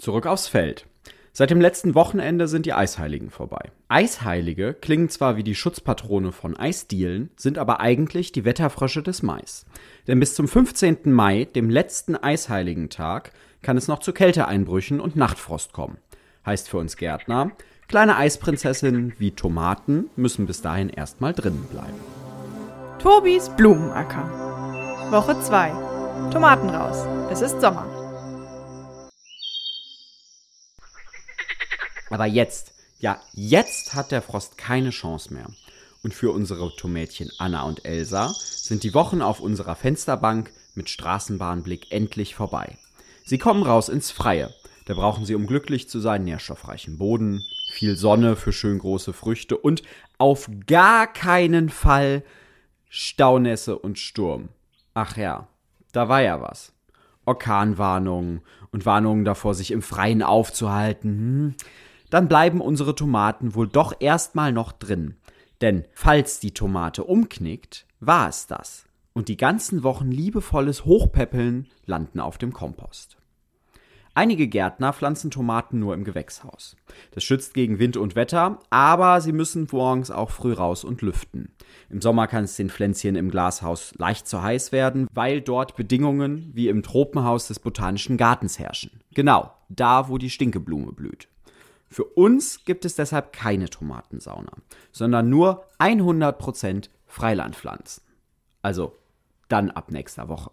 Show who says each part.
Speaker 1: Zurück aufs Feld. Seit dem letzten Wochenende sind die Eisheiligen vorbei. Eisheilige klingen zwar wie die Schutzpatrone von Eisdielen, sind aber eigentlich die Wetterfrösche des Mais. Denn bis zum 15. Mai, dem letzten Eisheiligentag, kann es noch zu Kälteeinbrüchen und Nachtfrost kommen. Heißt für uns Gärtner, kleine Eisprinzessinnen wie Tomaten müssen bis dahin erstmal drinnen bleiben.
Speaker 2: Tobis Blumenacker. Woche 2. Tomaten raus. Es ist Sommer.
Speaker 1: Aber jetzt, ja, jetzt hat der Frost keine Chance mehr. Und für unsere Tomätchen Anna und Elsa sind die Wochen auf unserer Fensterbank mit Straßenbahnblick endlich vorbei. Sie kommen raus ins Freie. Da brauchen sie, um glücklich zu sein, nährstoffreichen Boden, viel Sonne für schön große Früchte und auf gar keinen Fall Staunässe und Sturm. Ach ja, da war ja was. Orkanwarnungen und Warnungen davor, sich im Freien aufzuhalten. Hm dann bleiben unsere Tomaten wohl doch erstmal noch drin. Denn falls die Tomate umknickt, war es das. Und die ganzen Wochen liebevolles Hochpäppeln landen auf dem Kompost. Einige Gärtner pflanzen Tomaten nur im Gewächshaus. Das schützt gegen Wind und Wetter, aber sie müssen morgens auch früh raus und lüften. Im Sommer kann es den Pflänzchen im Glashaus leicht zu heiß werden, weil dort Bedingungen wie im Tropenhaus des Botanischen Gartens herrschen. Genau, da wo die Stinkeblume blüht. Für uns gibt es deshalb keine Tomatensauna, sondern nur 100% Freilandpflanzen. Also dann ab nächster Woche.